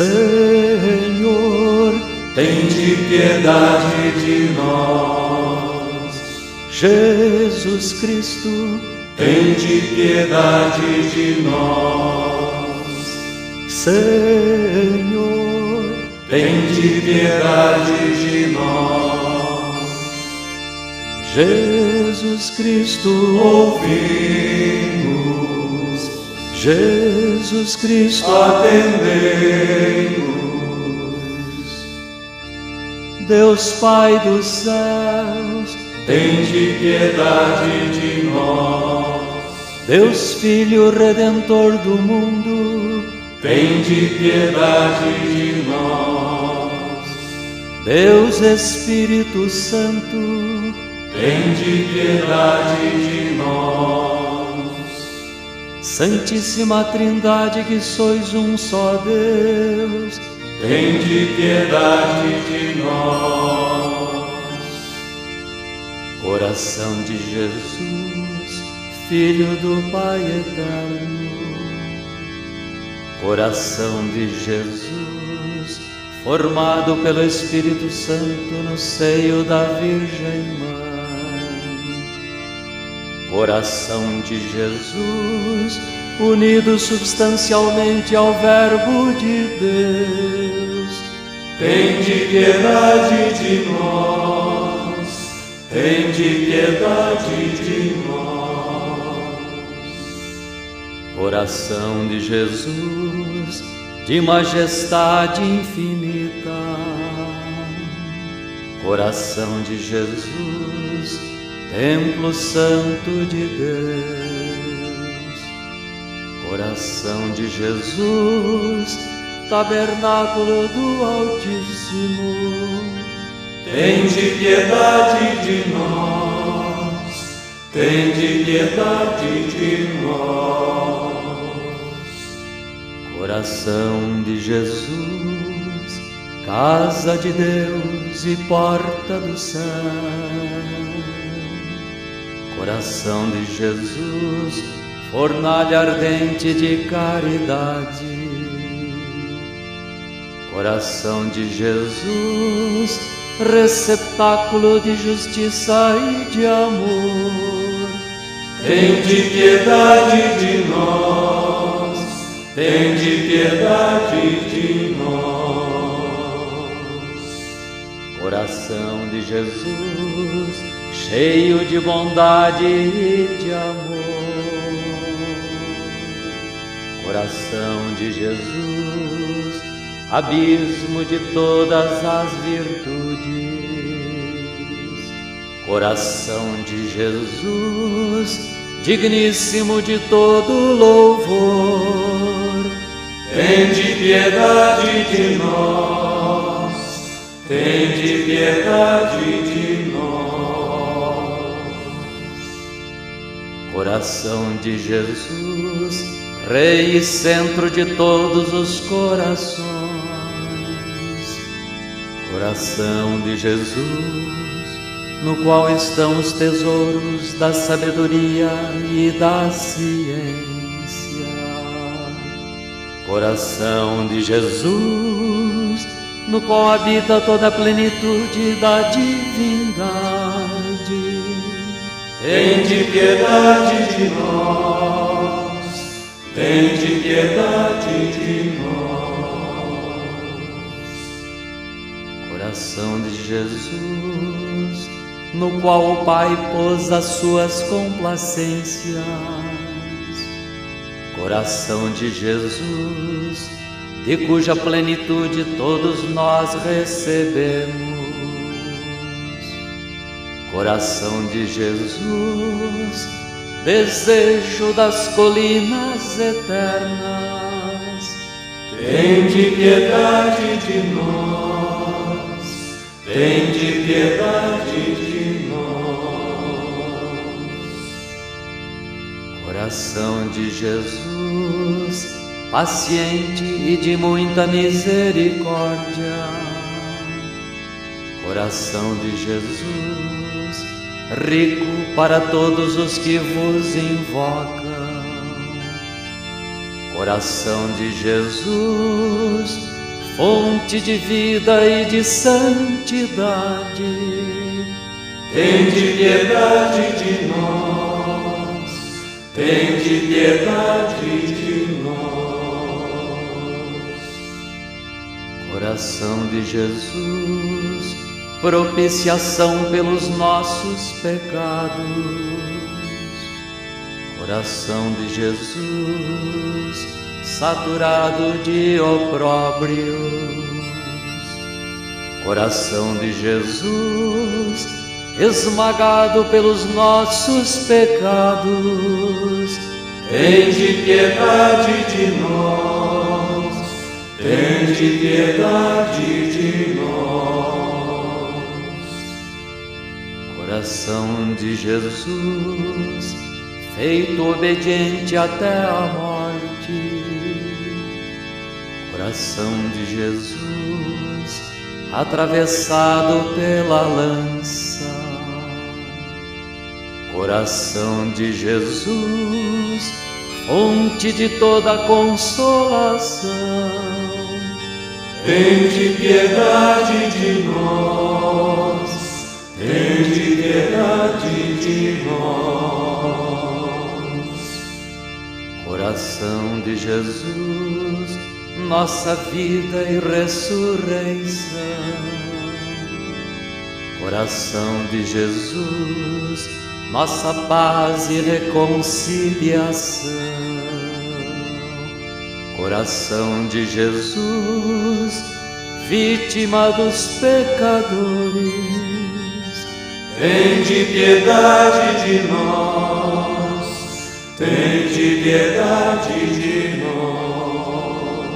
Senhor, tende piedade de nós. Jesus Cristo, tende piedade de nós. Senhor, tende piedade de nós. Jesus Cristo, ouvimos. Jesus Cristo, atendei-nos. Deus Pai dos céus, tende piedade de nós. Deus Filho Redentor do mundo, tende piedade de nós. Deus Espírito Santo, tende piedade de nós. Santíssima Trindade, que sois um só Deus, tende piedade de nós. Coração de Jesus, Filho do Pai eterno, coração de Jesus, formado pelo Espírito Santo no seio da Virgem Mãe. Coração de Jesus, unido substancialmente ao Verbo de Deus. Tende piedade de nós, tende piedade de nós. Coração de Jesus, de majestade infinita. Coração de Jesus, templo santo de Deus. Coração de Jesus, tabernáculo do Altíssimo. Tende piedade de nós, tende piedade de nós. Coração de Jesus, casa de Deus e porta do céu. Coração de Jesus, fornalha ardente de caridade. Coração de Jesus, receptáculo de justiça e de amor. Tende piedade de nós, tende piedade de nós. Coração de Jesus, cheio de bondade e de amor. Coração de Jesus, abismo de todas as virtudes. Coração de Jesus, digníssimo de todo louvor. Tende piedade de nós, tende piedade de nós. Coração de Jesus, Rei e centro de todos os corações. Coração de Jesus, no qual estão os tesouros da sabedoria e da ciência. Coração de Jesus, no qual habita toda a plenitude da divindade. Tende piedade de nós, tende piedade de nós. Coração de Jesus, no qual o Pai pôs as suas complacências. Coração de Jesus, de cuja plenitude todos nós recebemos. Coração de Jesus, desejo das colinas eternas. Tende piedade de nós, tende piedade de nós. Coração de Jesus, paciente e de muita misericórdia. Coração de Jesus, rico para todos os que vos invocam. Coração de Jesus, fonte de vida e de santidade. Tende piedade de nós, tende piedade de nós. Coração de Jesus, propiciação pelos nossos pecados. Coração de Jesus, saturado de opróbrios. Coração de Jesus, esmagado pelos nossos pecados. Tende piedade de nós, tende piedade de nós. Coração de Jesus, feito obediente até a morte. Coração de Jesus, atravessado pela lança. Coração de Jesus, fonte de toda consolação. Tende piedade de nós, tende piedade de nós. Coração de Jesus, nossa vida e ressurreição. Coração de Jesus, nossa paz e reconciliação. Coração de Jesus, vítima dos pecadores. Tende piedade de nós, tende piedade de nós.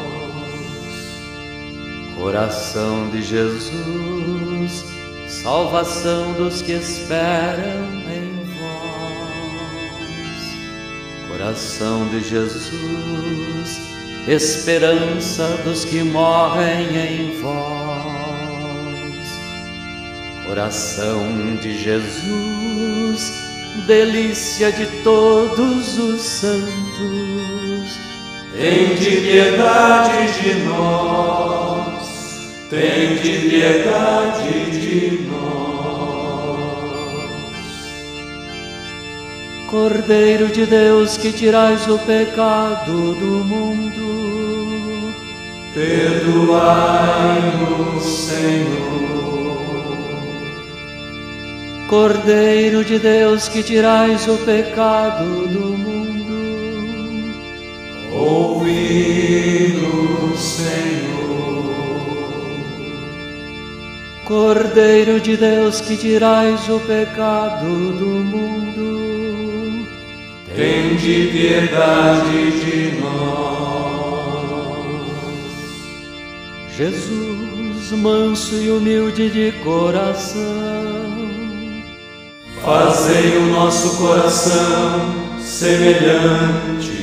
Coração de Jesus, salvação dos que esperam em vós. Coração de Jesus, esperança dos que morrem em vós. Coração de Jesus, delícia de todos os santos. Tende piedade de nós, tende piedade de nós. Cordeiro de Deus que tirais o pecado do mundo, Perdoai-nos, Senhor. Cordeiro de Deus que tirais o pecado do mundo, Ouvi-nos, Senhor. Cordeiro de Deus que tirais o pecado do mundo, Tende piedade de nós. Jesus, manso e humilde de coração, Fazei o nosso coração semelhante